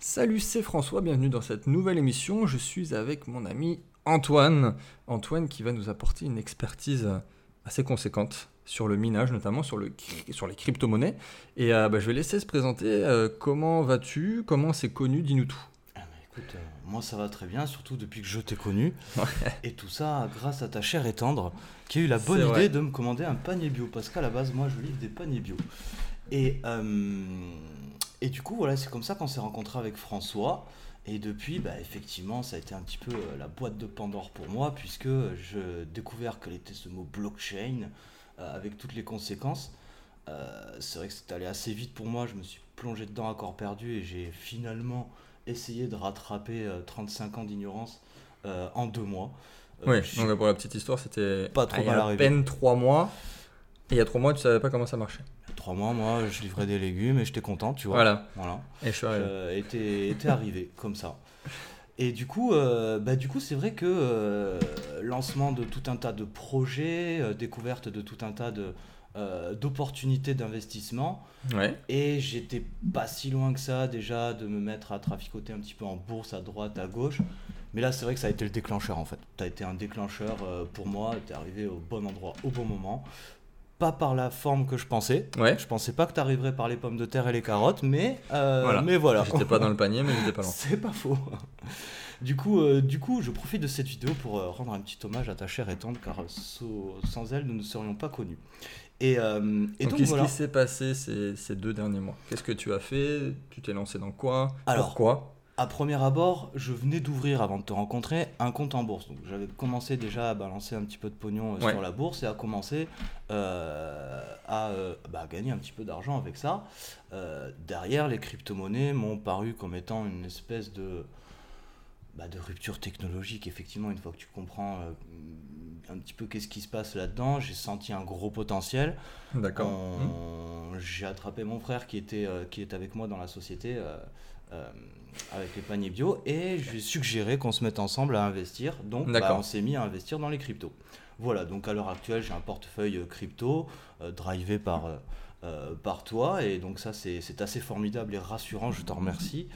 Salut, c'est François, bienvenue dans cette nouvelle émission. Je suis avec mon ami Antoine. Antoine qui va nous apporter une expertise assez conséquente sur le minage, notamment sur, le, sur les crypto-monnaies. Et euh, bah, je vais laisser se présenter. Euh, comment vas-tu? Comment c'est connu? Dis-nous tout. Ah bah, écoute, euh, moi ça va très bien, surtout depuis que je t'ai connu. Et tout ça grâce à ta chère et tendre qui a eu la bonne idée de me commander un panier bio. Parce qu'à la base, moi je livre des paniers bio. Et, et du coup, voilà, c'est comme ça qu'on s'est rencontré avec François. Et depuis, bah, effectivement, ça a été un petit peu la boîte de Pandore pour moi, puisque je découvert quel était ce mot blockchain. Euh, avec toutes les conséquences. Euh, c'est vrai que c'est allé assez vite pour moi, je me suis plongé dedans à corps perdu et j'ai finalement essayé de rattraper 35 euh, ans d'ignorance en deux mois. oui, donc pour la petite histoire, c'était pas trop mal à peine trois mois. Et il y a trois mois, tu savais pas comment ça marchait. Trois mois, moi, je livrais des légumes et j'étais content, tu vois. Voilà. voilà. Et je suis arrivé. était, arrivé comme ça. Et du coup, euh, bah, du coup, c'est vrai que euh, lancement de tout un tas de projets, euh, découverte de tout un tas de d'opportunités d'investissement. Ouais. Et j'étais pas si loin que ça déjà de me mettre à traficoter un petit peu en bourse à droite, à gauche. Mais là, c'est vrai que ça a été le déclencheur en fait. Tu as été un déclencheur pour moi, tu es arrivé au bon endroit au bon moment pas par la forme que je pensais. Ouais. Je pensais pas que tu arriverais par les pommes de terre et les carottes, mais euh, voilà. Mais voilà. J'étais pas dans le panier, mais j'étais pas loin. C'est pas faux. Du coup, euh, du coup, je profite de cette vidéo pour euh, rendre un petit hommage à ta chère et tendre, car sans elle, nous ne serions pas connus. Et, et donc, qu'est-ce qui s'est passé ces, ces, deux derniers mois? Qu'est-ce que tu as fait? Tu t'es lancé dans quoi? Alors, Pourquoi? À premier abord, je venais d'ouvrir avant de te rencontrer un compte en bourse. Donc j'avais commencé déjà à balancer un petit peu de pognon euh, sur la bourse et à commencer euh, à euh, bah, gagner un petit peu d'argent avec ça. derrière, les crypto-monnaies m'ont paru comme étant une espèce de, bah, de rupture technologique. Effectivement, une fois que tu comprends un petit peu qu'est-ce qui se passe là-dedans, j'ai senti un gros potentiel. D'accord. J'ai attrapé mon frère qui était, qui est avec moi dans la société. Euh, avec les paniers bio et je lui ai suggéré qu'on se mette ensemble à investir. Donc bah, on s'est mis à investir dans les cryptos. Voilà, donc à l'heure actuelle j'ai un portefeuille crypto euh, drivé par, euh, par toi et donc ça c'est assez formidable et rassurant, je te remercie.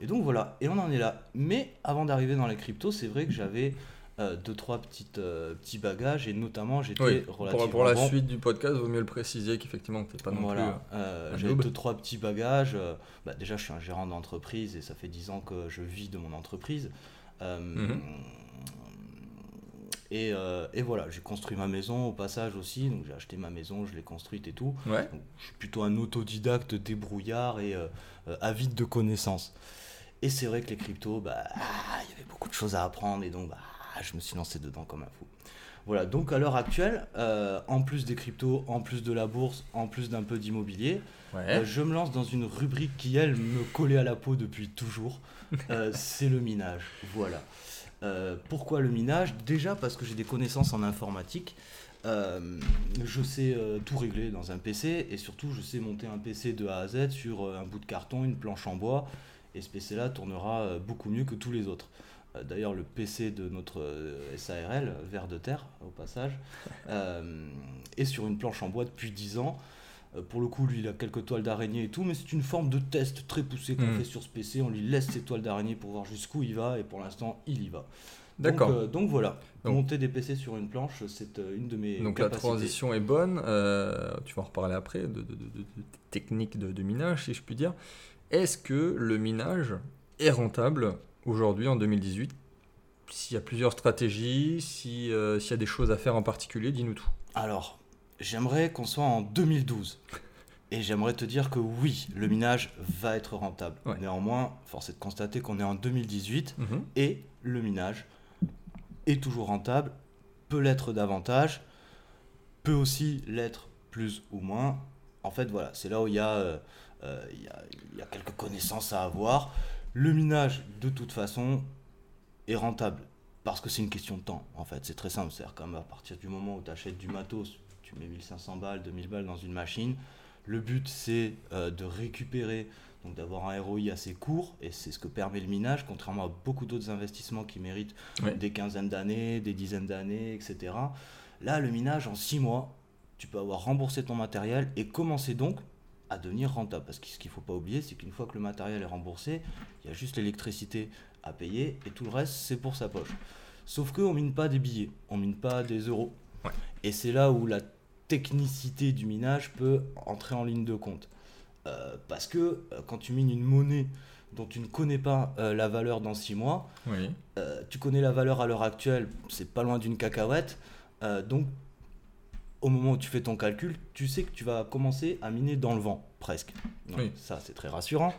et donc voilà, et on en est là. Mais avant d'arriver dans les cryptos, c'est vrai que j'avais euh, deux trois petites euh, petits bagages et notamment j'étais relativement pour, pour la suite du podcast vaut mieux le préciser qu'effectivement t'es pas non voilà. Euh, j'avais deux trois petits bagages bah, déjà je suis un gérant d'entreprise et ça fait dix ans que je vis de mon entreprise mhm. et, et, voilà j'ai construit ma maison au passage aussi donc j'ai acheté ma maison je l'ai construite et tout ouais. je suis plutôt un autodidacte débrouillard et avide de connaissances et c'est vrai que les cryptos bah il y avait beaucoup de choses à apprendre et donc bah ah, je me suis lancé dedans comme un fou. Voilà, donc à l'heure actuelle, euh, en plus des cryptos, en plus de la bourse, en plus d'un peu d'immobilier, euh, je me lance dans une rubrique qui, elle, me collait à la peau depuis toujours. Euh, c'est le minage. Voilà. pourquoi le minage? Déjà parce que j'ai des connaissances en informatique. je sais tout régler dans un PC et surtout je sais monter un PC de A à Z sur un bout de carton, une planche en bois. Et ce PC-là tournera beaucoup mieux que tous les autres. Euh, d'ailleurs le PC de notre euh, SARL, Vert de Terre au passage, euh, est sur une planche en bois depuis 10 ans. Pour le coup, lui, il a quelques toiles d'araignée et tout, mais c'est une forme de test très poussé qu'on hmm. fait sur ce PC. On lui laisse ses toiles d'araignée pour voir jusqu'où il va, et pour l'instant, il y va. D'accord. Donc, voilà, monter des PC sur une planche, c'est une de mes. Donc la transition est bonne. tu vas en reparler après de, de, de, techniques de, minage, si je puis dire. Est-ce que le minage est rentable? Aujourd'hui, en 2018 S'il y a plusieurs stratégies, euh, s'il y a des choses à faire en particulier, dis-nous tout. Alors, j'aimerais qu'on soit en 2012. Et j'aimerais te dire que oui, le minage va être rentable. Néanmoins, force est de constater qu'on est en 2018 mhm. et le minage est toujours rentable, peut l'être davantage, peut aussi l'être plus ou moins. En fait, voilà, c'est là où il y, euh, euh, il, il y, a, quelques connaissances à avoir. Le minage, de toute façon, est rentable. Parce que c'est une question de temps, en fait. C'est très simple. C'est-à-dire qu'à partir du moment où tu achètes du matos, tu mets 1500 balles, 2000 balles dans une machine. Le but, c'est euh, de récupérer, donc d'avoir un ROI assez court. Et c'est ce que permet le minage, contrairement à beaucoup d'autres investissements qui méritent des quinzaines d'années, des dizaines d'années, etc. Là, le minage, en 6 mois, tu peux avoir remboursé ton matériel et commencer donc à devenir rentable. Parce que ce qu'il ne faut pas oublier, c'est qu'une fois que le matériel est remboursé, il y a juste l'électricité à payer et tout le reste, c'est pour sa poche. Sauf qu'on mine pas des billets, on mine pas des euros. Et c'est là où la technicité du minage peut entrer en ligne de compte. Euh, parce que euh, quand tu mines une monnaie dont tu ne connais pas euh, la valeur dans 6 mois, tu connais la valeur à l'heure actuelle, c'est pas loin d'une cacahuète. donc au moment où tu fais ton calcul, tu sais que tu vas commencer à miner dans le vent, presque. oui. Ça, c'est très rassurant.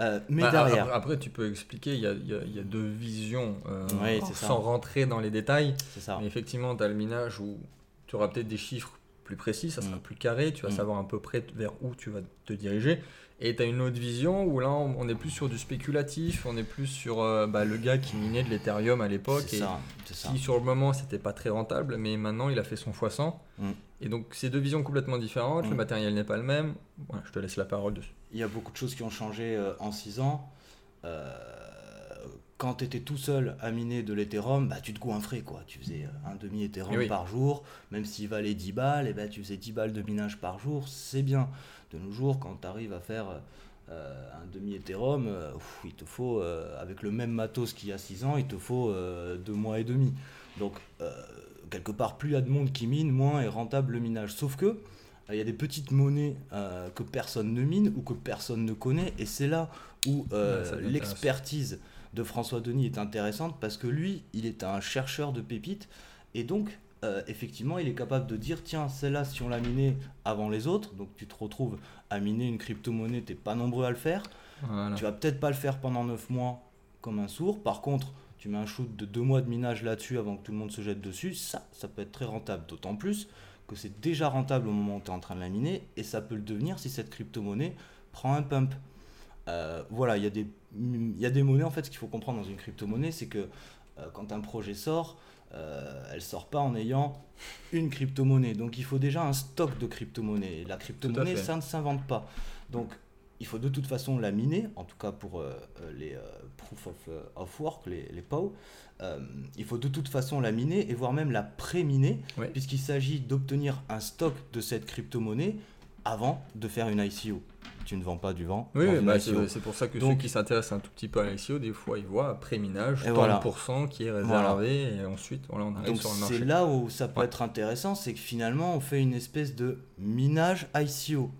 Euh, mais bah, derrière. Après, tu peux expliquer, il y a, y a, deux visions, euh, sans rentrer dans les détails. Ça. Mais effectivement, tu as le minage où tu auras peut-être des chiffres plus précis, ça sera mm. plus carré, tu vas mm. savoir à peu près vers où tu vas te diriger. Et tu as une autre vision où là, on est plus sur du spéculatif, on est plus sur euh, bah, le gars qui minait de l'Ethereum à l'époque et qui, sur le moment, c'était pas très rentable, mais maintenant, il a fait son x100. Mm. Et donc, c'est deux visions complètement différentes, le matériel n'est pas le même. je te laisse la parole dessus. Il y a beaucoup de choses qui ont changé euh, en 6 ans. Euh, quand tu étais tout seul à miner de l'Ethereum, bah, tu te goinfrais. Quoi. Tu faisais un demi Ethereum par jour, même s'il valait 10 balles, et bah, tu faisais 10 balles de minage par jour, c'est bien de nos jours, quand tu arrives à faire euh, un demi Ethereum, euh, il te faut, euh, avec le même matos qu'il y a 6 ans, il te faut deux mois et demi. Donc, quelque part, plus il y a de monde qui mine, moins est rentable le minage. Sauf que, il y a des petites monnaies que personne ne mine ou que personne ne connaît, et c'est là où l'expertise de François Denis est intéressante parce que lui, il est un chercheur de pépites, et donc euh, effectivement, il est capable de dire tiens, celle-là, si on l'a minée avant les autres, donc tu te retrouves à miner une crypto-monnaie, tu n'es pas nombreux à le faire. Tu vas peut-être pas le faire pendant 9 mois comme un sourd. Par contre, tu mets un shoot de 2 mois de minage là-dessus avant que tout le monde se jette dessus. Ça, ça peut être très rentable. D'autant plus que c'est déjà rentable au moment où tu es en train de la miner et ça peut le devenir si cette crypto-monnaie prend un pump. Euh, voilà, il y, a des, y a des monnaies en fait, ce qu'il faut comprendre dans une crypto-monnaie, c'est que euh, quand un projet sort, euh, elle sort pas en ayant une crypto-monnaie. Donc il faut déjà un stock de crypto-monnaie. La crypto-monnaie, ça ne s'invente pas. Donc il faut de toute façon la miner, en tout cas pour euh, euh, les proof of, work, les, les POW. il faut de toute façon la miner et voire même la pré-miner, puisqu'il s'agit d'obtenir un stock de cette crypto-monnaie avant de faire une ICO tu ne vends pas du vent. Oui, bah, c'est pour ça que ceux qui s'intéressent un tout petit peu à l'ICO, des fois, ils voient pré-minage, 30% qui est réservé, et ensuite, voilà, on arrive sur le marché. C'est là où ça peut être intéressant, c'est que finalement, on fait une espèce de minage ICO.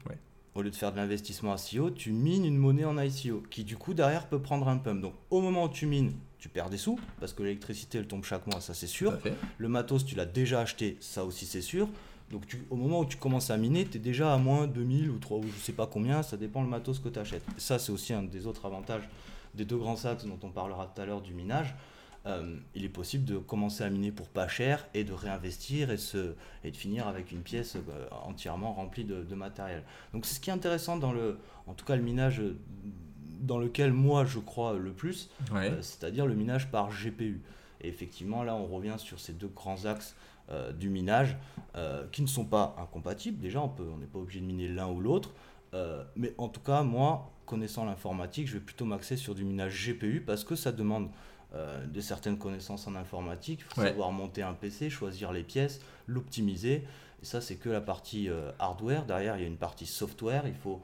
Au lieu de faire de l'investissement ICO, tu mines une monnaie en ICO, qui du coup, derrière, peut prendre un pump. Donc, au moment où tu mines, tu perds des sous, parce que l'électricité, elle tombe chaque mois, ça c'est sûr. Le matos, tu l'as déjà acheté, ça aussi c'est sûr. Donc tu, au moment où tu commences à miner, tu es déjà à moins 2000 ou 3 ou je sais pas combien, ça dépend le matos que tu achètes. Ça, c'est aussi un des autres avantages des deux grands axes dont on parlera tout à l'heure du minage. Euh, il est possible de commencer à miner pour pas cher et de réinvestir et, se, et de finir avec une pièce euh, entièrement remplie de, matériel. Donc c'est ce qui est intéressant dans le, en tout cas le minage dans lequel moi je crois le plus, euh, c'est-à-dire le minage par GPU. Et effectivement là on revient sur ces deux grands axes euh, du minage euh, qui ne sont pas incompatibles. Déjà, on on n'est pas obligé de miner l'un ou l'autre. Euh, mais en tout cas, moi, connaissant l'informatique, je vais plutôt m'axer sur du minage GPU parce que ça demande de certaines connaissances en informatique. Il faut savoir monter un PC, choisir les pièces, l'optimiser. Et ça, c'est que la partie hardware. Derrière, il y a une partie software. Il faut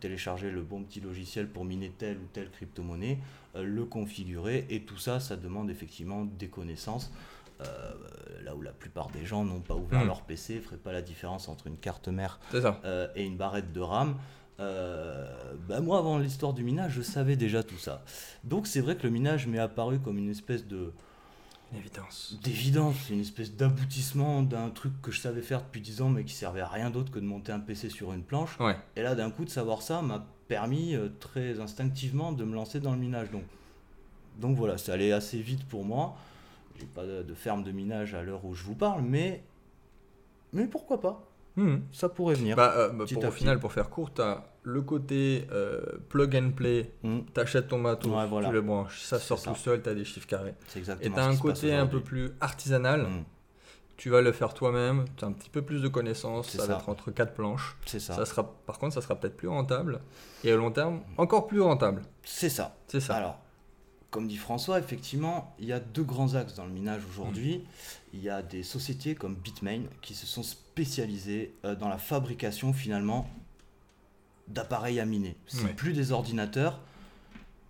télécharger le bon petit logiciel pour miner telle ou telle crypto-monnaie, le configurer. Et tout ça, ça demande effectivement des connaissances. Euh, là où la plupart des gens n'ont pas ouvert hmm. leur PC, ne feraient pas la différence entre une carte mère euh, et une barrette de RAM. Euh, bah moi, avant l'histoire du minage, je savais déjà tout ça. Donc c'est vrai que le minage m'est apparu comme une espèce de... Évidence. D'évidence, une espèce d'aboutissement d'un truc que je savais faire depuis 10 ans mais qui servait à rien d'autre que de monter un PC sur une planche. Et là, d'un coup, de savoir ça m'a permis très instinctivement de me lancer dans le minage. Donc, donc voilà, ça allait assez vite pour moi pas de, ferme de minage à l'heure où je vous parle, mais, mais pourquoi pas? Hmm. Ça pourrait venir. Bah, euh, bah, pour, au final, pour faire court, tu as le côté euh, plug and play, hmm. tu achètes ton matos, tu le branches, ça sort tout seul, tu as des chiffres carrés. Et tu as un côté un peu plus artisanal. Hmm. Tu vas le faire toi-même, tu as un petit peu plus de connaissances, ça, va être entre quatre planches. C'est ça. ça sera, par contre, ça sera peut-être plus rentable. Et à long terme, encore plus rentable. C'est ça. C'est ça. Alors, comme dit François, effectivement, il y a deux grands axes dans le minage aujourd'hui. Mm. Il y a des sociétés comme Bitmain qui se sont spécialisées euh, dans la fabrication finalement d'appareils à miner. C'est Ouais. plus des ordinateurs.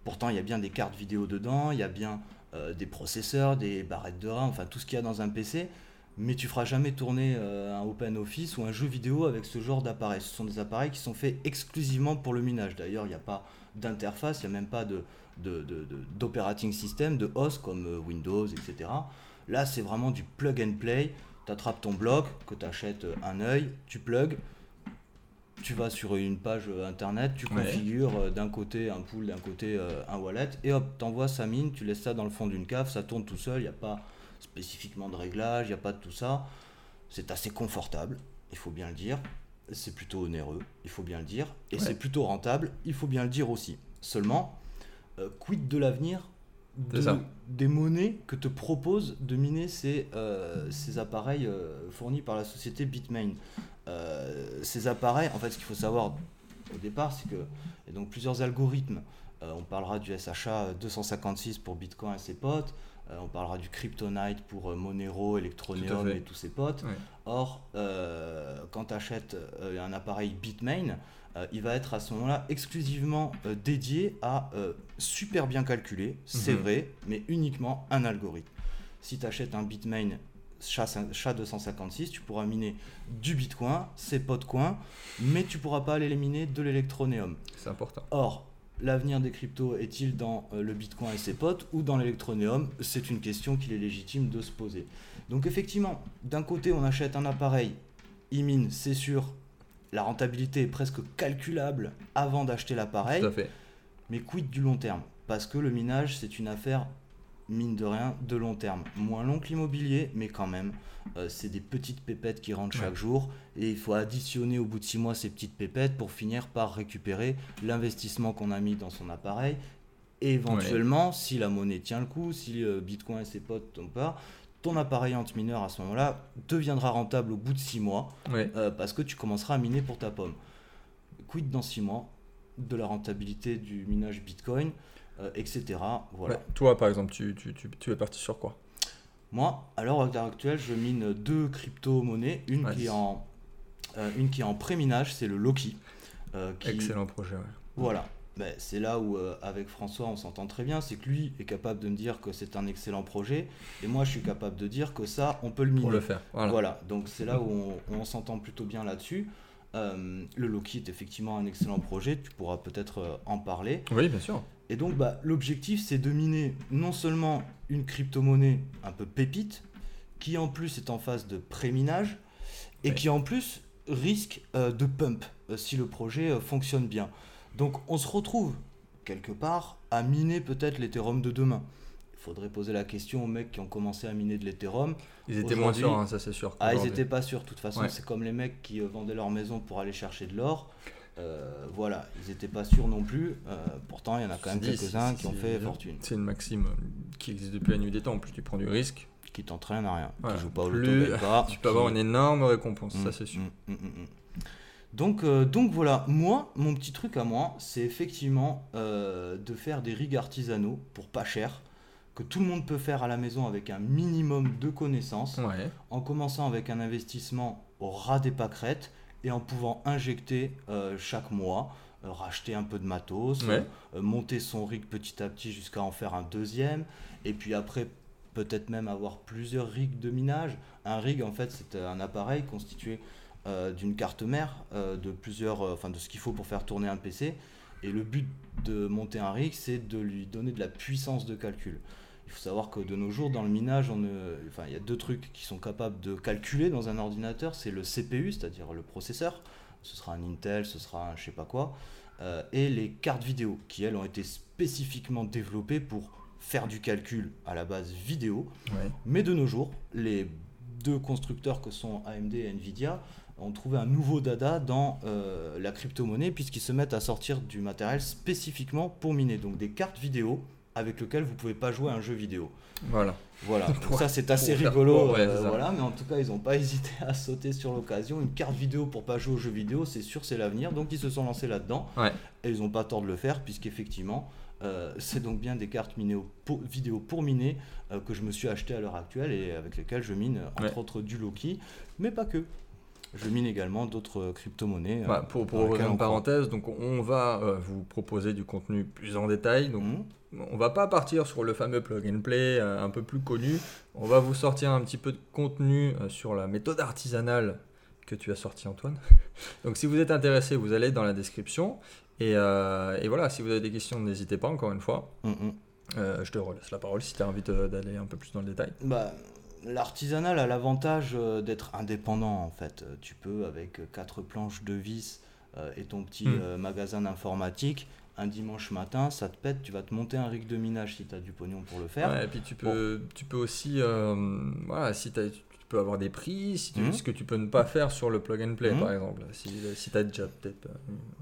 Pourtant, il y a bien des cartes vidéo dedans, il y a bien euh, des processeurs, des barrettes de RAM, enfin tout ce qu'il y a dans un PC. Mais tu feras jamais tourner euh, un Open Office ou un jeu vidéo avec ce genre d'appareil. Ce sont des appareils qui sont faits exclusivement pour le minage. D'ailleurs, il n'y a pas d'interface, il n'y a même pas de, de- de- de- d'operating system, de OS comme euh, Windows, etc. Là, c'est vraiment du plug and play. Tu attrapes ton bloc, que tu achètes un œil, tu plugs, tu vas sur une page euh, internet, tu configures euh, d'un côté un pool, d'un côté euh, un wallet, et hop, t'envoies sa mine, tu laisses ça dans le fond d'une cave, ça tourne tout seul, il n'y a pas spécifiquement de réglage, il n'y a pas de tout ça. C'est assez confortable, il faut bien le dire. C'est plutôt onéreux, il faut bien le dire. Et Ouais. c'est plutôt rentable, il faut bien le dire aussi. Seulement, euh, quid de l'avenir de- des monnaies que te propose de miner ces, euh, ces appareils euh, fournis par la société Bitmain. Ces appareils, en fait, ce qu'il faut savoir au départ, c'est que a donc plusieurs algorithmes. On parlera du SHA 256 pour Bitcoin et ses potes. On parlera du Kryptonite pour Monero, Electroneum fait. et tous ses potes. Ouais. Or, quand tu achètes un appareil Bitmain, euh, il va être à ce moment-là exclusivement euh, dédié à euh, super bien calculer, c'est Mhm. vrai, mais uniquement un algorithme. Si tu achètes un Bitmain SHA-256, tu pourras miner du Bitcoin, ses pots de coin, mais tu pourras pas aller les miner de l'Electroneum. C'est important. Or, l'avenir des cryptos est-il dans le Bitcoin et ses potes ou dans l'Electroneum C'est une question qu'il est légitime de se poser. Donc effectivement, d'un côté, on achète un appareil, il mine, c'est sûr, la rentabilité est presque calculable avant d'acheter l'appareil, mais quid du long terme? Parce que le minage, c'est une affaire, mine de rien, de long terme. Moins long que l'immobilier, mais quand même, euh, c'est des petites pépettes qui rentrent chaque jour. Et il faut additionner au bout de six mois ces petites pépettes pour finir par récupérer l'investissement qu'on a mis dans son appareil. Et éventuellement, si la monnaie tient le coup, si le Bitcoin et ses potes tombent pas, ton appareil anti-mineur à ce moment-là deviendra rentable au bout de six mois Ouais. euh, parce que tu commenceras à miner pour ta pomme. Quid dans 6 mois de la rentabilité du minage Bitcoin, euh, etc. Voilà. Ouais. Toi, par exemple, tu, tu, tu, tu es parti sur quoi? Moi, à l'heure actuelle, je mine deux crypto-monnaies. Une, Ouais. qui est en, euh, une qui est en pré-minage, c'est le Loki. qui, Excellent projet. Voilà. Ben, c'est là où, euh, avec François, on s'entend très bien. C'est que lui est capable de me dire que c'est un excellent projet. Et moi, je suis capable de dire que ça, on peut le miner. Pour le faire. Voilà. Voilà, donc c'est là où on, on s'entend plutôt bien là-dessus. Euh, le Loki est effectivement un excellent projet, tu pourras peut-être euh, en parler. Oui, bien sûr. Et donc bah, l'objectif c'est de miner non seulement une crypto-monnaie un peu pépite, qui en plus est en phase de pré-minage, et qui en plus risque euh, de pump si le projet fonctionne bien. Donc on se retrouve quelque part à miner peut-être l'Ethereum de demain. Il faudrait poser la question aux mecs qui ont commencé à miner de l'Ethereum. Ils étaient moins sûrs, hein, ça c'est sûr. Ah, ils qu'aujourd'hui. étaient pas sûrs. De toute façon, Ouais. c'est comme les mecs qui euh, vendaient leur maison pour aller chercher de l'or. Euh, voilà, ils étaient pas sûrs non plus. Euh, pourtant, il y en a quand même quelques-uns qui ont fait fortune, C'est une maxime qui existe depuis la nuit des temps. Plus tu prends du risque, qui t'entraînent à rien, Voilà. qui jouent pas au loto, tu peux qui- avoir une énorme récompense, Mm, ça c'est sûr. mm, mm, mm, mm. Donc, euh, donc voilà, moi, mon petit truc à moi, c'est effectivement euh, de faire des rigs artisanaux pour pas cher, que tout le monde peut faire à la maison avec un minimum de connaissances. Ouais. en commençant avec un investissement au ras des pâquerettes et en pouvant injecter euh, chaque mois, racheter un peu de matos, Ouais. monter son rig petit à petit jusqu'à en faire un deuxième, et puis après peut-être même avoir plusieurs rigs de minage. Un rig en fait c'est un appareil constitué d'une carte mère, euh, de plusieurs, euh, enfin de ce qu'il faut pour faire tourner un PC, et le but de monter un rig c'est de lui donner de la puissance de calcul. Il faut savoir que de nos jours, dans le minage, on enfin, il y a deux trucs qui sont capables de calculer dans un ordinateur. C'est le CPU, c'est-à-dire le processeur. Ce sera un Intel, ce sera un je sais pas quoi. euh, et les cartes vidéo, qui elles ont été spécifiquement développées pour faire du calcul à la base vidéo. Ouais. Mais de nos jours, les deux constructeurs que sont AMD et Nvidia ont trouvé un nouveau dada dans euh, la crypto-monnaie puisqu'ils se mettent à sortir du matériel spécifiquement pour miner. Donc des cartes vidéo avec lesquelles vous pouvez pas jouer à un jeu vidéo. Voilà. Voilà, Pour- ça c'est assez rigolo, ouais, euh, voilà, mais en tout cas ils n'ont pas hésité à sauter sur l'occasion. Une carte vidéo pour pas jouer aux jeux vidéo, c'est sûr, c'est l'avenir, donc ils se sont lancés là-dedans. Ouais. Et ils n'ont pas tort de le faire, puisqu'effectivement, euh, c'est donc bien des cartes pour- vidéo pour miner euh, que je me suis acheté à l'heure actuelle et avec lesquelles je mine, entre Ouais. autres, du Loki, mais pas que. Je mine également d'autres crypto-monnaies. Bah, pour pour ouvrir une parenthèse, donc on va vous proposer du contenu plus en détail. Donc mhm. on va pas partir sur le fameux plug and play un peu plus connu. On va vous sortir un petit peu de contenu sur la méthode artisanale que tu as sorti Antoine. donc si vous êtes intéressé, vous allez dans la description. Et, et voilà, si vous avez des questions, n'hésitez pas encore une fois. Mhm. je te relaisse la parole si tu as envie d'aller un peu plus dans le détail. Bah, L'artisanal a l'avantage euh, d'être indépendant en fait. Euh, tu peux avec quatre planches de vis euh, et ton petit hmm. magasin d'informatique, un dimanche matin, ça te pète, tu vas te monter un rig de minage si tu as du pognon pour le faire. et puis tu peux, tu peux aussi, voilà, si tu peux avoir des prix, si tu, hmm. ce que tu peux ne pas faire sur le plug and play hmm. par exemple. Si, si tu as déjà peut-être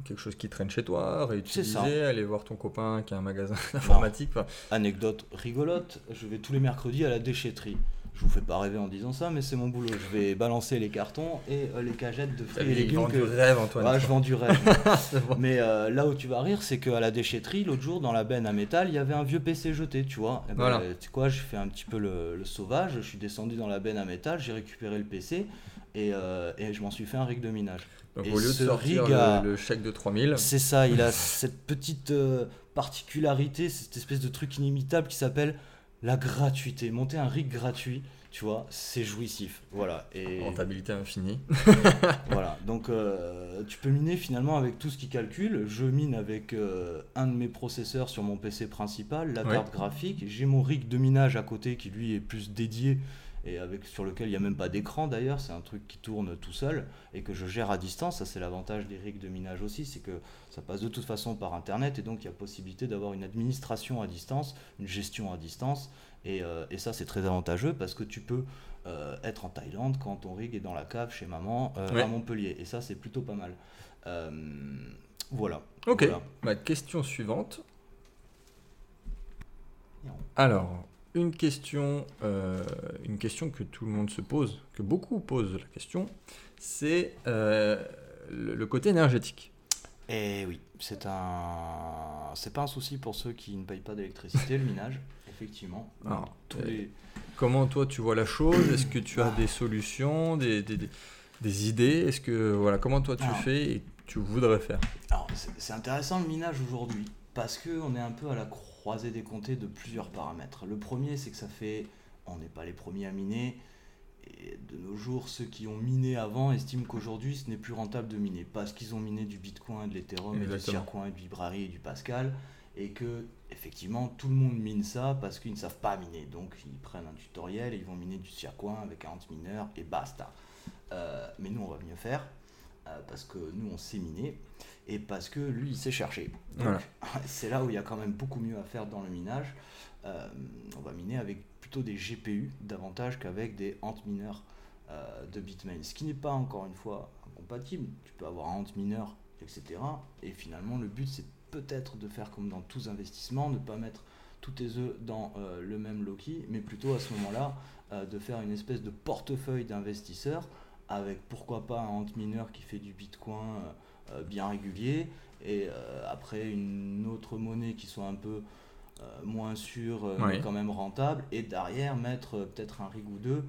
quelque chose qui traîne chez toi, réutiliser, aller voir ton copain qui a un magasin d'informatique. Anecdote rigolote, je vais tous les mercredis à la déchetterie je vous fais pas rêver en disant ça, mais c'est mon boulot. Je vais balancer les cartons et euh, les cagettes de fruits et légumes. Que... du rêve, Antoine. Ouais, je vends du rêve. Mais euh, là où tu vas rire, c'est qu'à la déchetterie, l'autre jour, dans la benne à métal, il y avait un vieux PC jeté, tu vois. Et eh ben, voilà. Tu sais quoi, j'ai fait un petit peu le, sauvage. Je suis descendu dans la benne à métal, j'ai récupéré le PC et, euh, et je m'en suis fait un rig de minage. Donc au lieu de sortir le, chèque de 3000. C'est ça, il a cette petite particularité, cette espèce de truc inimitable qui s'appelle la gratuité. Monter un rig gratuit, tu vois, c'est jouissif. Voilà. Et... Rentabilité infinie. voilà. Donc, euh, tu peux miner finalement avec tout ce qui calcule. Je mine avec euh, un de mes processeurs sur mon PC principal, la carte graphique. J'ai mon rig de minage à côté qui lui est plus dédié et avec, sur lequel il n'y a même pas d'écran d'ailleurs, c'est un truc qui tourne tout seul et que je gère à distance. Ça, c'est l'avantage des rigs de minage aussi, c'est que ça passe de toute façon par Internet et donc il y a possibilité d'avoir une administration à distance, une gestion à distance. Et, euh, et ça, c'est très avantageux parce que tu peux euh, être en Thaïlande quand ton rig est dans la cave chez maman euh, à Montpellier. Et ça, c'est plutôt pas mal. voilà. Ok. Ma question suivante. Alors, une question, euh, une question que tout le monde se pose, que beaucoup posent la question, c'est euh, le, côté énergétique. Et eh oui, c'est un, c'est pas un souci pour ceux qui ne payent pas d'électricité, le minage, effectivement. Euh, comment toi tu vois la chose? Est-ce que tu as des solutions, des, des, des idées? Est-ce que voilà, comment toi tu fais et tu voudrais faire? Alors c'est intéressant le minage aujourd'hui parce que on est un peu à la croix des comptés de plusieurs paramètres. Le premier, c'est que ça fait, on n'est pas les premiers à miner, et de nos jours, ceux qui ont miné avant estiment qu'aujourd'hui, ce n'est plus rentable de miner, parce qu'ils ont miné du Bitcoin, de l'Ethereum, du Circoin, du Library et du Pascal, et que, effectivement, tout le monde mine ça parce qu'ils ne savent pas miner. Donc, ils prennent un tutoriel et ils vont miner du Circoin avec 40 mineurs, et basta. Euh, mais nous, on va mieux faire, parce que nous, on sait miner et parce que lui, il sait chercher. c'est là où il y a quand même beaucoup mieux à faire dans le minage. Euh, on va miner avec plutôt des GPU davantage qu'avec des ant mineurs euh, de Bitmain, ce qui n'est pas encore une fois incompatible. Tu peux avoir un ant mineur, etc. Et finalement, le but, c'est peut-être de faire comme dans tous investissements, ne pas mettre tous tes œufs dans euh, le même Loki, mais plutôt à ce moment-là, de faire une espèce de portefeuille d'investisseurs avec pourquoi pas un ant mineur qui fait du Bitcoin euh, bien régulier, et euh, après une autre monnaie qui soit un peu euh, moins sûre, mais quand même rentable, et derrière mettre peut-être un rig ou deux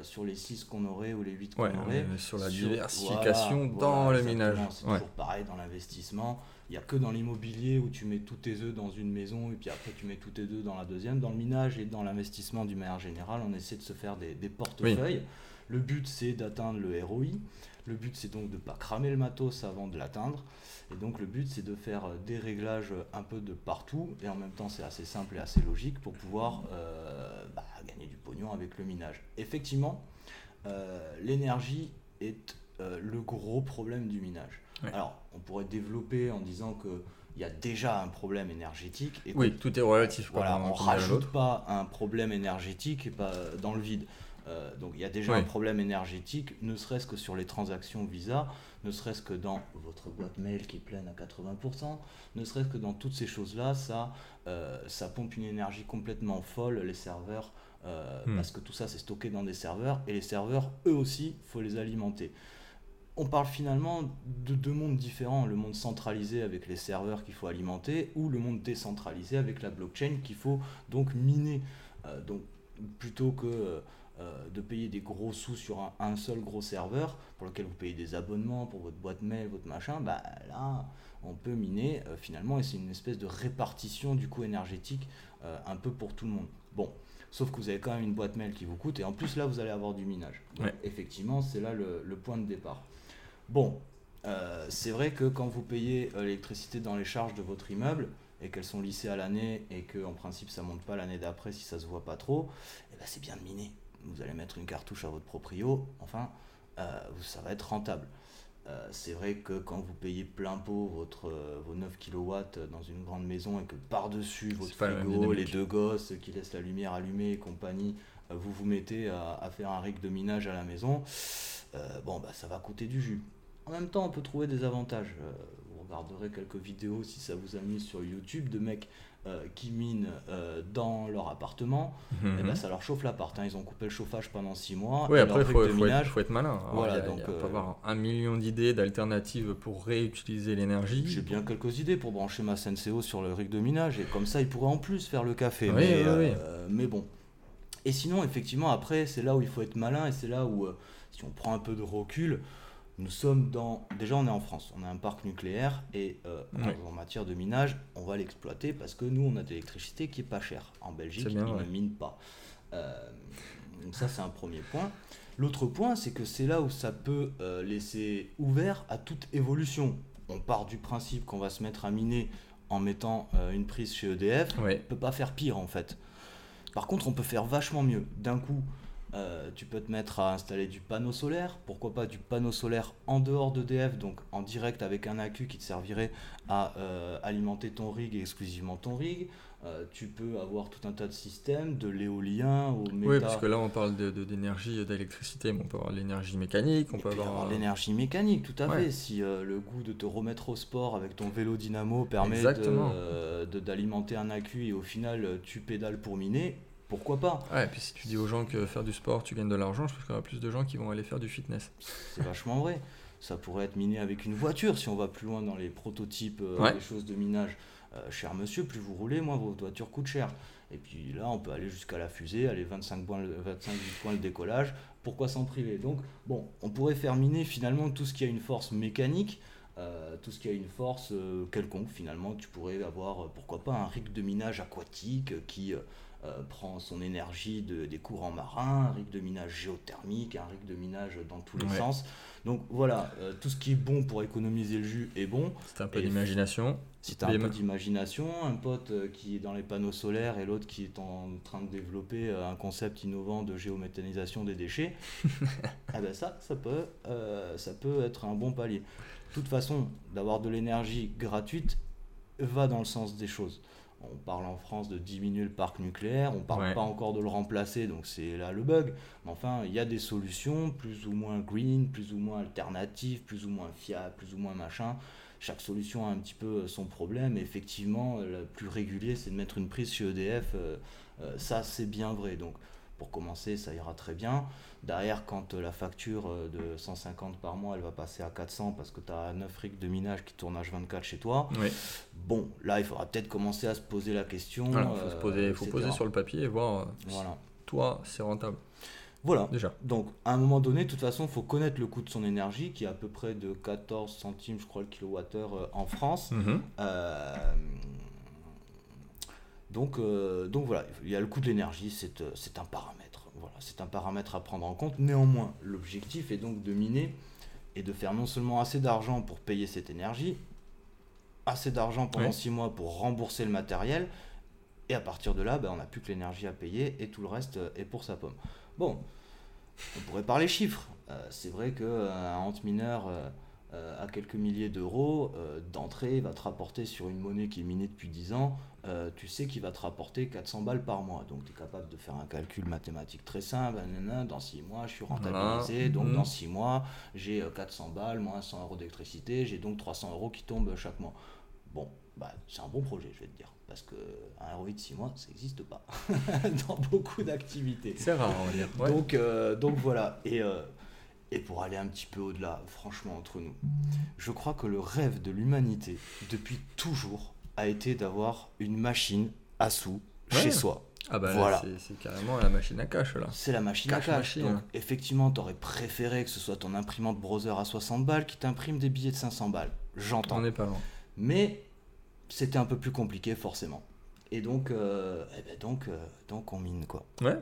sur les 6 qu'on aurait ou les 8 qu'on aurait. sur la diversification dans le minage. C'est toujours pareil dans l'investissement. Il n'y a que dans l'immobilier où tu mets tous tes œufs dans une maison et puis après tu mets tous tes œufs dans la deuxième. Dans le minage et dans l'investissement du manière générale, on essaie de se faire des, des portefeuilles. Le but c'est d'atteindre le ROI. Le but, c'est donc de ne pas cramer le matos avant de l'atteindre. Et donc, le but, c'est de faire euh, des réglages un peu de partout. Et en même temps, c'est assez simple et assez logique pour pouvoir euh, bah, gagner du pognon avec le minage. Effectivement, euh, l'énergie est le gros problème du minage. Alors, on pourrait développer en disant que il y a déjà un problème énergétique. Et oui, tout est relatif. Voilà, on ne rajoute pas un problème énergétique et pas dans le vide. Euh, donc il y a déjà un problème énergétique, ne serait-ce que sur les transactions Visa, ne serait-ce que dans votre boîte mail qui est pleine à 80%, ne serait-ce que dans toutes ces choses-là, ça, euh, ça pompe une énergie complètement folle, les serveurs, euh, hmm. parce que tout ça c'est stocké dans des serveurs, et les serveurs, eux aussi, faut les alimenter. On parle finalement de deux mondes différents, le monde centralisé avec les serveurs qu'il faut alimenter, ou le monde décentralisé avec la blockchain qu'il faut donc miner. donc plutôt que euh, de payer des gros sous sur un, un seul gros serveur pour lequel vous payez des abonnements pour votre boîte mail, votre machin, bah là, on peut miner euh, finalement et c'est une espèce de répartition du coût énergétique euh, un peu pour tout le monde. Bon, sauf que vous avez quand même une boîte mail qui vous coûte et en plus là, vous allez avoir du minage. Donc, Ouais. Effectivement, c'est là le, le point de départ. Bon, c'est vrai que quand vous payez l'électricité dans les charges de votre immeuble et qu'elles sont lissées à l'année et que en principe ça monte pas l'année d'après si ça se voit pas trop, eh ben, c'est bien de miner. Vous allez mettre une cartouche à votre proprio, enfin, euh, ça va être rentable. Euh, c'est vrai que quand vous payez plein pot votre, euh, vos 9 kW dans une grande maison et que par-dessus votre frigo, les deux gosses qui laissent la lumière allumée et compagnie, euh, vous vous mettez à, à faire un rig de minage à la maison, bon, bah, ça va coûter du jus. En même temps, on peut trouver des avantages. Vous regarderez quelques vidéos si ça vous amuse sur YouTube de mecs euh, qui minent euh, dans leur appartement. Mhm. Et ben, ça leur chauffe l'appart. hein. Ils ont coupé le chauffage pendant 6 mois. Oui, après, il faut, être, minage, faut être malin. Voilà, il y a- donc, y a- euh, avoir un million d'idées d'alternatives pour réutiliser l'énergie. J'ai bien quelques idées pour brancher ma Senseo sur le rig de minage et comme ça ils pourraient en plus faire le café. Oui, mais, oui, oui. mais bon. Et sinon, effectivement, après, c'est là où il faut être malin et c'est là où, si on prend un peu de recul, nous sommes dans. Déjà, on est en France, on a un parc nucléaire et euh, en- Ouais. en matière de minage, on va l'exploiter parce que nous, on a de l'électricité qui est pas chère. En Belgique, C'est ils bien ne minent pas. Euh, donc, ça, c'est un premier point. L'autre point, c'est que c'est là où ça peut euh, laisser ouvert à toute évolution. On part du principe qu'on va se mettre à miner en mettant une prise chez EDF. Ouais. On peut pas faire pire en fait. Par contre, on peut faire vachement mieux. D'un coup, euh, tu peux te mettre à installer du panneau solaire. Pourquoi pas du panneau solaire en dehors d'EDF, donc en direct avec un accu qui te servirait à euh, alimenter ton rig et exclusivement ton rig. Euh, tu peux avoir tout un tas de systèmes, de l'éolien au méta. Oui, parce que là, on parle d'énergie, d'électricité, mais on peut avoir l'énergie mécanique, on peut avoir... l'énergie mécanique, tout à Ouais. fait. Si le goût de te remettre au sport avec ton vélo dynamo permet de, euh, de- d'alimenter un accu et au final tu pédales pour miner, pourquoi pas Ouais, et puis si tu dis aux gens que faire du sport, tu gagnes de l'argent, je pense qu'il y aura plus de gens qui vont aller faire du fitness. C'est vachement vrai. Ça pourrait être miné avec une voiture si on va plus loin dans les prototypes euh, Ouais. des choses de minage. Euh, cher monsieur, plus vous roulez, moins votre voiture coûte cher. Et puis là, on peut aller jusqu'à la fusée, aller 25 points, le- 25 points le décollage. Pourquoi s'en priver? Donc, bon, on pourrait faire miner finalement tout ce qui a une force mécanique, euh, tout ce qui a une force euh, quelconque. Finalement, tu pourrais avoir, euh, pourquoi pas, un rig de minage aquatique euh, qui euh, prend son énergie de, des courants marins, un rig de minage géothermique, un rig de minage dans tous les Ouais. sens. Donc voilà, euh, tout ce qui est bon pour économiser le jus est bon. C'est un peu d'imagination. Si tu as un peu d'imagination, un pote euh, qui est dans les panneaux solaires et l'autre qui est en train de développer euh, un concept innovant de géométhanisation des déchets, eh ben ça, ça peut, euh, ça peut être un bon palier. De toute façon, d'avoir de l'énergie gratuite va dans le sens des choses. On parle en France de diminuer le parc nucléaire, on parle Ouais. pas encore de le remplacer, donc c'est là le bug. Mais enfin, il y a des solutions plus ou moins green, plus ou moins alternatives, plus ou moins fiables, plus ou moins machin. Chaque solution a un petit peu son problème. Et effectivement, le plus régulier, c'est de mettre une prise chez EDF. euh, euh, ça, c'est bien vrai. Donc, pour commencer, ça ira très bien. Derrière, quand euh, la facture euh, de 150 par mois, elle va passer à 400 parce que tu as 9 rigs de minage qui tournent H24 chez toi, Oui. bon, là, il faudra peut-être commencer à se poser la question. Il faut, se euh, poser, faut etc. poser sur le papier et voir si toi, c'est rentable. Voilà. Déjà. Donc, à un moment donné, de toute façon, il faut connaître le coût de son énergie, qui est à peu près de 14 centimes, je crois, le kilowattheure en France. Mhm. Euh, donc, euh, donc voilà, il y a le coût de l'énergie, c'est un paramètre. Voilà, c'est un paramètre à prendre en compte. Néanmoins, l'objectif est donc de miner et de faire non seulement assez d'argent pour payer cette énergie, assez d'argent pendant Ouais. 6 mois pour rembourser le matériel, et à partir de là, ben, on n'a plus que l'énergie à payer et tout le reste euh, est pour sa pomme. Bon, on pourrait parler chiffres. Euh, c'est vrai qu'un hant mineur euh, euh, à quelques milliers d'euros euh, d'entrée va te rapporter sur une monnaie qui est minée depuis 10 ans, euh, tu sais qu'il va te rapporter 400 balles par mois. Donc tu es capable de faire un calcul mathématique très simple. dans 6 mois, je suis rentabilisé. Voilà. Donc Mhm. dans 6 mois, j'ai euh, 400 balles, moins 100 euros d'électricité. J'ai donc 300 euros qui tombent chaque mois. Bon, bah, c'est un bon projet, je vais te dire. Parce que un ROI de 6 mois, ça n'existe pas dans beaucoup d'activités. C'est rare, on va dire. Ouais. Donc, euh, donc voilà. Et, euh, et pour aller un petit peu au-delà, franchement, entre nous, je crois que le rêve de l'humanité, depuis toujours, a été d'avoir une machine à sous Ouais. chez soi. Ah bah Voilà. là, c'est- carrément la machine à cash là. C'est la machine Cash à cash. machine. Donc, effectivement, tu aurais préféré que ce soit ton imprimante browser à 60 balles qui t'imprime des billets de 500 balles. J'entends. On n'est pas loin. Mais c'était un peu plus compliqué, forcément. Et donc, euh, eh ben donc, euh, donc on mine quoi. Ouais.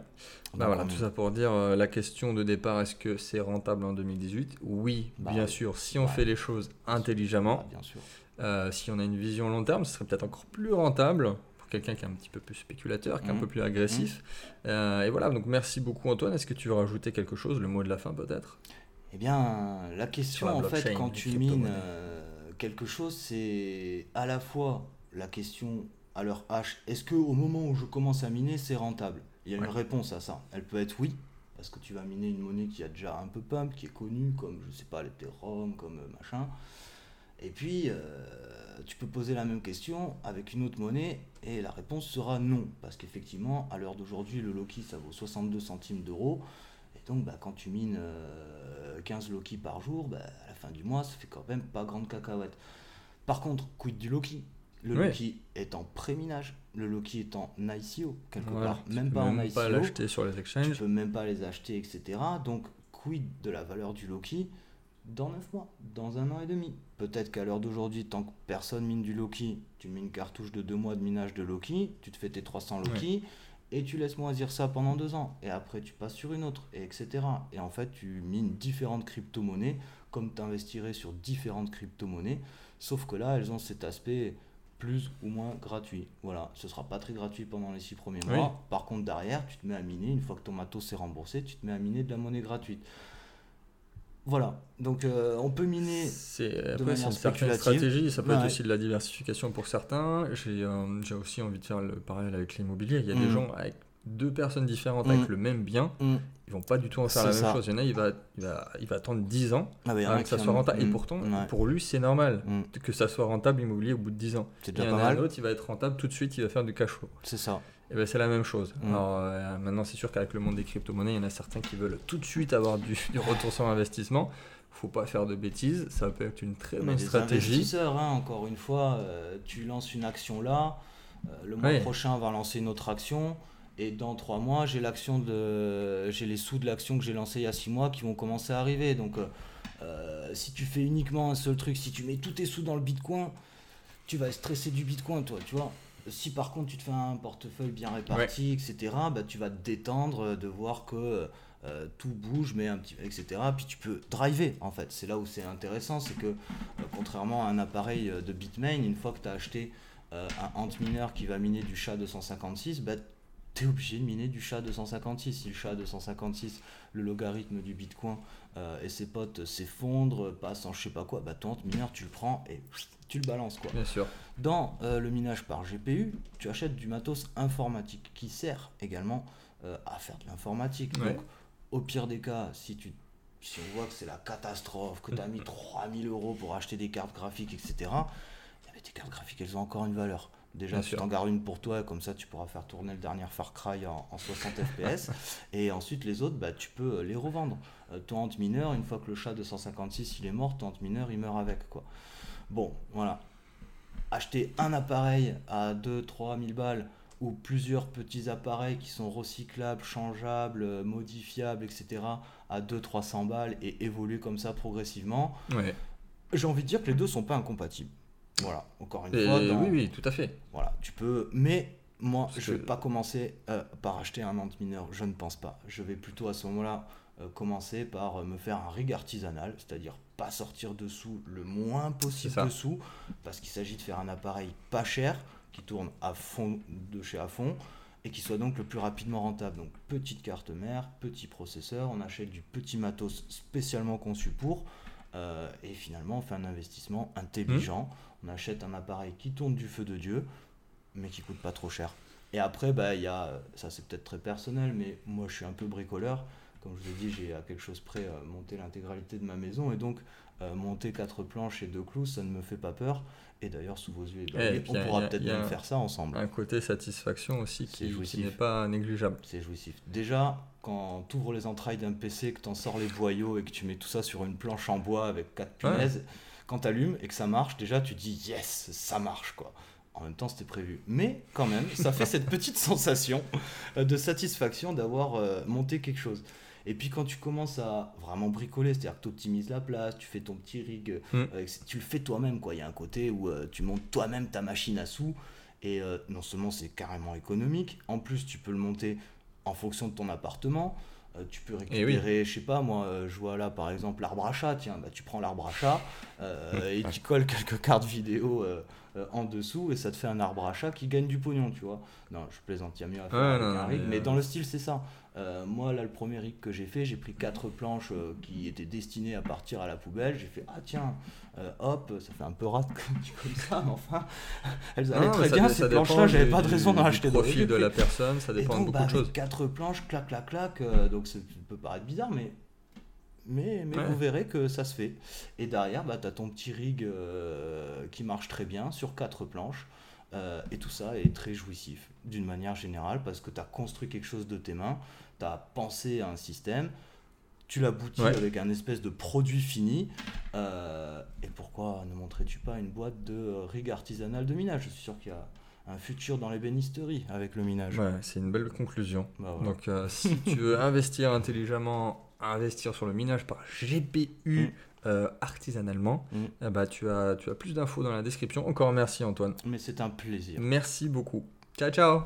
Bah voilà, tout ça pour dire euh, la question de départ, est-ce que c'est rentable en 2018 Oui, Bah bien sûr, si on Ouais. fait les choses Ah, intelligemment. bien sûr. Euh, si on a une vision long terme, ce serait peut-être encore plus rentable pour quelqu'un qui est un petit peu plus spéculateur, qui est un Mhm. peu plus agressif. Euh, et voilà, donc merci beaucoup Antoine. Est-ce que tu veux rajouter quelque chose, le mot de la fin peut-être? Eh bien, la question, la en fait, quand tu mines euh, quelque chose, c'est à la fois la question à leur H, est-ce que au moment où je commence à miner, c'est rentable? Il y a Ouais. une réponse à ça. Elle peut être oui, parce que tu vas miner une monnaie qui a déjà un peu pump, qui est connue, comme, je sais pas, l'Ethereum, comme machin. Et puis, euh, tu peux poser la même question avec une autre monnaie, et la réponse sera non, parce qu'effectivement, à l'heure d'aujourd'hui, le Loki, ça vaut 62 centimes d'euros. Et donc, bah, quand tu mines euh, 15 Loki par jour, bah, à la fin du mois, ça fait quand même pas grande cacahuète. Par contre, quid du Loki? Le Ouais. Loki est en pré-minage, le Loki est en ICO, quelque part, tu même peux pas en même ICO. pas l'acheter sur les tu exchanges. peux même pas les acheter, etc. Donc, quid de la valeur du Loki? Dans 9 mois, dans un an et demi Peut-être qu'à l'heure d'aujourd'hui, tant que personne mine du Loki, tu mets une cartouche de 2 mois de minage de Loki, tu te fais tes 300 Loki, et tu laisses moisir ça pendant 2 ans. Et après, tu passes sur une autre, et etc. Et en fait, tu mines différentes crypto-monnaies, comme tu investirais sur différentes crypto-monnaies, sauf que là, elles ont cet aspect plus ou moins gratuit. Voilà, ce sera pas très gratuit pendant les 6 premiers Oui. mois. Par contre, derrière, tu te mets à miner, une fois que ton matos est remboursé, tu te mets à miner de la monnaie gratuite. Voilà, donc euh, on peut miner. C'est après, c'est une certaine stratégie, ça peut être Ouais. aussi de la diversification pour certains. J'ai euh, j'ai aussi envie de faire le parallèle avec l'immobilier. Il y a des Mm. gens avec deux personnes différentes Mm. avec le même bien, Hmm. ils vont pas du tout en faire la même ça. chose. Il y en a, il va, il va, il va attendre 10 ans Ah, a avant que ça soit en- rentable. Et pourtant, Ouais. pour lui, c'est normal que ça soit rentable immobilier au bout de 10 ans. C'est Il y en a un autre, il va être rentable tout de suite, il va faire du cash flow. C'est ça. Et ben c'est la même chose. Mm. Alors euh, maintenant, c'est sûr qu'avec le monde des crypto-monnaies, il y en a certains qui veulent tout de suite avoir du, du retour sur investissement. Faut pas faire de bêtises, ça peut être une très bonne stratégie. investisseurs, hein, encore une fois, euh, tu lances une action là, euh, le mois Oui. prochain on va lancer une autre action, et dans trois mois j'ai l'action de, j'ai les sous de l'action que j'ai lancée il y a six mois qui vont commencer à arriver. Donc si tu fais uniquement un seul truc, si tu mets tous tes sous dans le Bitcoin, tu vas stresser du Bitcoin, toi, tu vois. Si par contre tu te fais un portefeuille bien réparti, etc., bah, tu vas te détendre euh, de voir que euh, tout bouge, mais un petit, etc. Puis tu peux driver en fait. C'est là où c'est intéressant, c'est que euh, contrairement à un appareil euh, de Bitmain, une fois que tu as acheté euh, un ant mineur qui va miner du SHA-256, bah, tu es obligé de miner du SHA-256. Si le SHA-256, le logarithme du Bitcoin euh, et ses potes s'effondrent, passent en je sais pas quoi, bah, ant mineur, tu le prends et tu le balances. quoi. Bien sûr. Dans euh, le minage par GPU, tu achètes du matos informatique qui sert également euh, à faire de l'informatique. Ouais. Donc, au pire des cas, si, tu, si on voit que c'est la catastrophe, que tu as mis 3000 euros pour acheter des cartes graphiques, etc., eh ben, tes cartes graphiques, elles ont encore une valeur. Déjà, Bien tu t'en gardes une pour toi, comme ça, tu pourras faire tourner le dernier Far Cry en, en 60 FPS. Et ensuite, les autres, bah, tu peux euh, les revendre. Euh, ton ant mineur, une fois que le chat 256 il est mort, ton ant mineur, il meurt avec. quoi. Bon, voilà. Acheter un appareil à 2-3 000 balles ou plusieurs petits appareils qui sont recyclables, changeables, euh, modifiables, etc. à 200-300 balles et évoluer comme ça progressivement, Ouais. j'ai envie de dire que les deux sont pas incompatibles. Voilà, encore une Et fois, dans- oui, oui, tout à fait. voilà, tu peux. Mais moi, Parce je vais que- pas commencer euh, par acheter un ant mineur. Je ne pense pas. Je vais plutôt à ce moment-là euh, commencer par euh, me faire un rig artisanal, c'est-à-dire pas sortir dessous le moins possible dessous, parce qu'il s'agit de faire un appareil pas cher qui tourne à fond de chez à fond et qui soit donc le plus rapidement rentable. Donc petite carte mère, petit processeur, on achète du petit matos spécialement conçu pour. euh, et finalement, on fait un investissement intelligent. On achète un appareil qui tourne du feu de Dieu, mais qui coûte pas trop cher. Et après, bah, y a, ça c'est peut-être très personnel, mais moi je suis un peu bricoleur. Comme je vous ai dit, j'ai à quelque chose près euh, monté l'intégralité de ma maison, et donc euh, monter quatre planches et deux clous, ça ne me fait pas peur. Et d'ailleurs, sous vos yeux, et puis, on y a- pourra peut-être même faire ça ensemble. Un côté satisfaction aussi qui, qui n'est pas négligeable. C'est jouissif. Déjà, quand tu ouvres les entrailles d'un PC, que tu en sors les boyaux et que tu mets tout ça sur une planche en bois avec quatre Ouais. Quand tu allumes et que ça marche, déjà tu dis yes, ça marche quoi. En même temps, c'était prévu. Mais quand même, ça fait cette petite sensation de satisfaction d'avoir euh, monté quelque chose. Et puis quand tu commences à vraiment bricoler, c'est-à-dire que tu optimises la place, tu fais ton petit rig, Mm. euh, tu le fais toi-même. quoi. Il y a un côté où euh, tu montes toi-même ta machine à sous. Et non seulement c'est carrément économique, en plus tu peux le monter en fonction de ton appartement. Euh, tu peux Eh oui. récupérer, je sais pas moi, euh, je vois là par exemple l'arbre à chat, tiens, bah, tu prends l'arbre à chat euh, et tu colles quelques cartes vidéo euh, en dessous et ça te fait un arbre à chat qui gagne du pognon, tu vois. Non, je plaisante, il y a mieux à faire Ouais, avec non, un rig, mais, mais euh, dans le style c'est ça. Euh, moi là le premier rig que j'ai fait, j'ai pris quatre planches euh, qui étaient destinées à partir à la poubelle, j'ai fait ah tiens, hop, ça fait un peu rat comme ça, mais enfin, elles allaient Non, très ça bien ces planches-là, j'avais pas de raison d'en acheter profil d'autres. de la personne, ça Et dépend donc, de bah, beaucoup de avec choses. quatre planches, clac, clac, clac, donc ça peut paraître bizarre, mais, mais, mais Ouais. vous verrez que ça se fait. Et derrière, bah, tu as ton petit rig euh, qui marche très bien sur quatre planches. euh, et tout ça est très jouissif d'une manière générale parce que tu as construit quelque chose de tes mains, tu as pensé à un système, tu l'aboutis Ouais. avec un espèce de produit fini. euh, et pourquoi ne montrais-tu pas une boîte de rig artisanal de minage? Je suis sûr qu'il y a un futur dans l'ébénisterie avec le minage. Ouais, c'est une belle conclusion. Bah. Donc, euh, si tu veux investir intelligemment, investir sur le minage par GPU Mm. euh, artisanalement, Mm. eh bah, tu, as, tu as plus d'infos dans la description. Encore merci Antoine. Mais c'est un plaisir. Merci beaucoup. Ciao, ciao